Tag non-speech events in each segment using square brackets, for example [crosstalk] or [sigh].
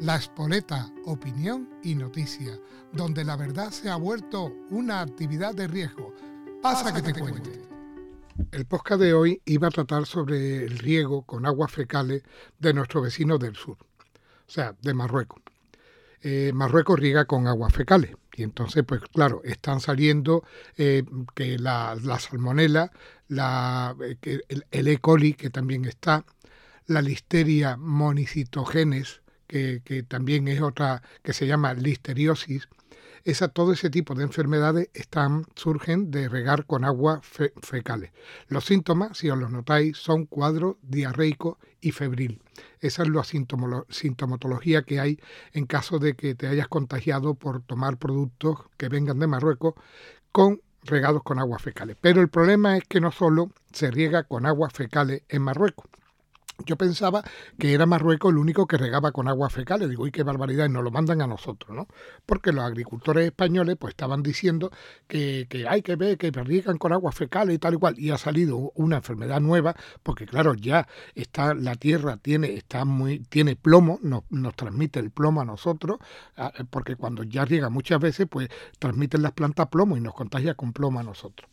La Espoleta, opinión y noticia, donde la verdad se ha vuelto una actividad de riesgo. Pasa, que, te, cuente. El podcast de hoy iba a tratar sobre el riego con aguas fecales de nuestro vecino del sur, o sea, de Marruecos. Eh, Marruecos riega con aguas fecales. Y entonces, pues claro, están saliendo eh, que la, salmonela, la, eh, el, el, E. coli, que también está, la listeria monicitogenes, que, también es otra que se llama listeriosis, esa, todo ese tipo de enfermedades están, surgen de regar con agua fecales. Los síntomas, si os los notáis, son cuadro diarreico y febril. Esa es la sintomatología que hay en caso de que te hayas contagiado por tomar productos que vengan de Marruecos con regados con aguas fecales. Pero el problema es que no solo se riega con aguas fecales en Marruecos, yo pensaba que era Marruecos el único que regaba con agua fecales. Digo, uy, qué barbaridad, y nos lo mandan a nosotros, ¿no? Porque los agricultores españoles pues estaban diciendo que, hay que ver que riegan con agua fecales y tal y cual. Y ha salido una enfermedad nueva, porque claro, ya está, la tierra tiene, está muy, tiene plomo, nos, nos transmite el plomo a nosotros, porque cuando ya riega muchas veces, pues transmiten las plantas plomo y nos contagia con plomo a nosotros.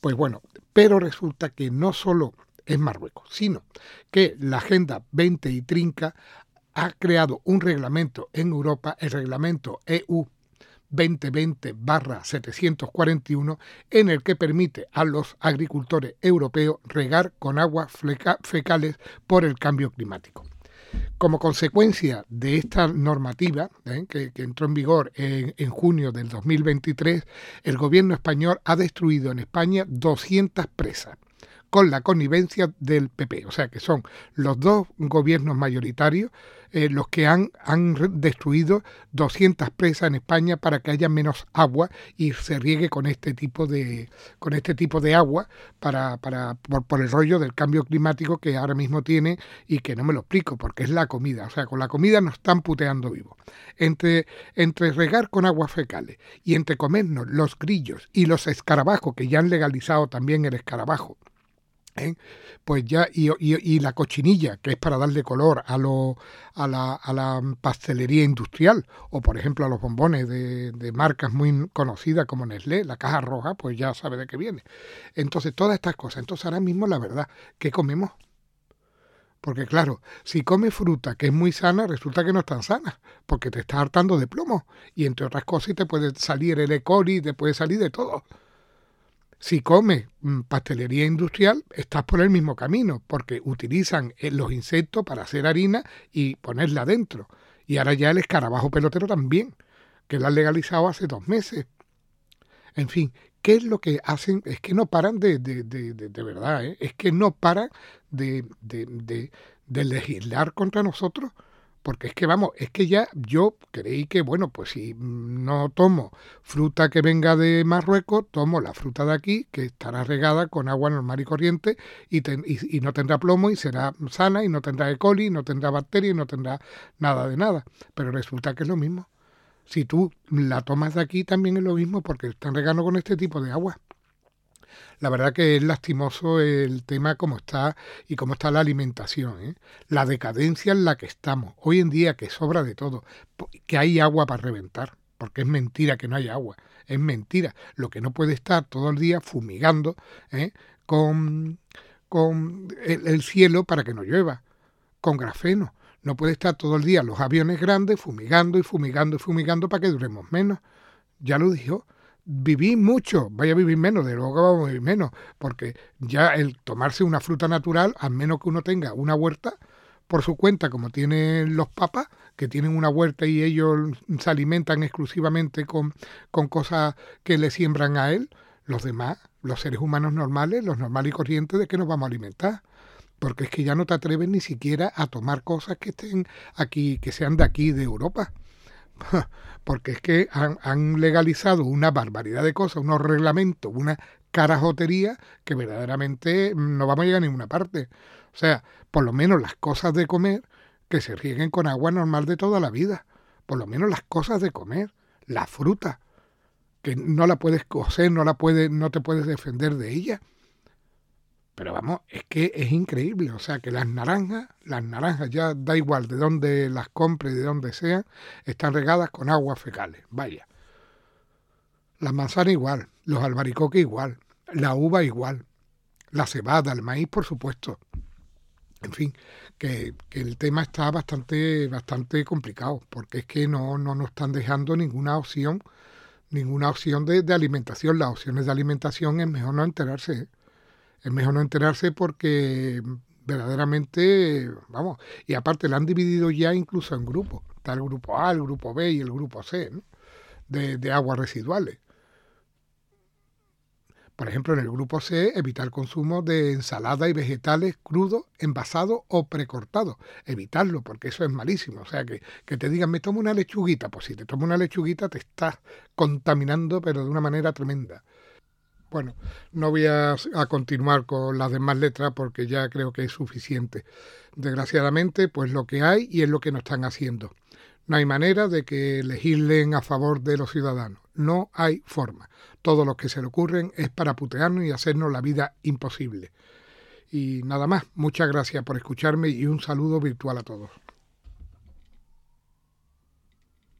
Pues bueno, pero resulta que no solo es Marruecos, sino que la Agenda 20 y Trinca ha creado un reglamento en Europa, el reglamento EU 2020-741, en el que permite a los agricultores europeos regar con aguas fecales por el cambio climático. Como consecuencia de esta normativa, ¿eh? que, entró en vigor en, en, junio del 2023, el gobierno español ha destruido en España 200 presas con la connivencia del PP. O sea que son los dos gobiernos mayoritarios eh, los que han, han destruido 200 presas en España para que haya menos agua y se riegue con este tipo de, con este tipo de agua para, para, por, el rollo del cambio climático que ahora mismo tiene y que no me lo explico porque es la comida. O sea, con la comida nos están puteando vivos. Entre, entre regar con aguas fecales y entre comernos los grillos y los escarabajos, que ya han legalizado también el escarabajo, ¿eh? pues ya y, la cochinilla que es para darle color a, lo, a, la, a la pastelería industrial o por ejemplo a los bombones de, de, marcas muy conocidas como Nestlé la caja roja pues ya sabe de qué viene entonces todas estas cosas entonces ahora mismo la verdad ¿qué comemos? Porque claro, si comes fruta que es muy sana, resulta que no es tan sana, porque te está hartando de plomo. Y entre otras cosas te puede salir el E. coli, te puede salir de todo. Si comes mm, pastelería industrial, estás por el mismo camino, porque utilizan eh, los insectos para hacer harina y ponerla dentro. Y ahora ya el escarabajo pelotero también, que lo han legalizado hace dos meses. En fin, ¿qué es lo que hacen? Es que no paran de, de, de, de verdad, ¿eh? es que no paran de, de legislar contra nosotros porque es que vamos, es que ya yo creí que, bueno, pues si no tomo fruta que venga de Marruecos, tomo la fruta de aquí, que estará regada con agua normal y corriente y, y, no tendrá plomo y será sana y no tendrá E. coli, no tendrá bacterias y no tendrá nada de nada. Pero resulta que es lo mismo. Si tú la tomas de aquí, también es lo mismo porque están regando con este tipo de agua la verdad que es lastimoso el tema como está y cómo está la alimentación, ¿eh? la decadencia en la que estamos. Hoy en día que sobra de todo, que hay agua para reventar, porque es mentira que no haya agua, es mentira. Lo que no puede estar todo el día fumigando ¿eh? con, con el, cielo para que no llueva, con grafeno. No puede estar todo el día los aviones grandes fumigando y fumigando y fumigando para que duremos menos. Ya lo dijo viví mucho, vaya a vivir menos, de luego vamos a vivir menos, porque ya el tomarse una fruta natural, al menos que uno tenga una huerta por su cuenta, como tienen los papas, que tienen una huerta y ellos se alimentan exclusivamente con, con cosas que le siembran a él, los demás, los seres humanos normales, los normales y corrientes, ¿de qué nos vamos a alimentar? Porque es que ya no te atreves ni siquiera a tomar cosas que estén aquí, que sean de aquí, de Europa. [laughs] porque es que han, legalizado una barbaridad de cosas, unos reglamentos, una carajotería que verdaderamente no vamos a llegar a ninguna parte. O sea, por lo menos las cosas de comer que se rieguen con agua normal de toda la vida. Por lo menos las cosas de comer, la fruta, que no la puedes cocer, no la puedes, no te puedes defender de ella. Pero vamos, es que es increíble. O sea, que las naranjas, las naranjas ya da igual de dónde las compre, de dónde sean, están regadas con aguas fecales. Vaya. Las manzanas igual, los albaricoques igual, la uva igual, la cebada, el maíz, por supuesto. En fin, que, el tema está bastante, bastante complicado, porque es que no, no nos están dejando ninguna opción, ninguna opción de, de alimentación. Las opciones de alimentación es mejor no enterarse. ¿eh? Es mejor no enterarse porque verdaderamente, vamos, y aparte la han dividido ya incluso en grupos. Está el grupo A, el grupo B y el grupo C, ¿no? de, de aguas residuales. Por ejemplo, en el grupo C, evitar consumo de ensalada y vegetales crudos, envasados o precortados. Evitarlo, porque eso es malísimo. O sea, que, que te digan, me tomo una lechuguita. Pues si te tomo una lechuguita, te estás contaminando, pero de una manera tremenda. Bueno, no voy a, continuar con las demás letras porque ya creo que es suficiente. Desgraciadamente, pues lo que hay y es lo que nos están haciendo. No hay manera de que legislen a favor de los ciudadanos. No hay forma. Todo lo que se le ocurren es para putearnos y hacernos la vida imposible. Y nada más. Muchas gracias por escucharme y un saludo virtual a todos.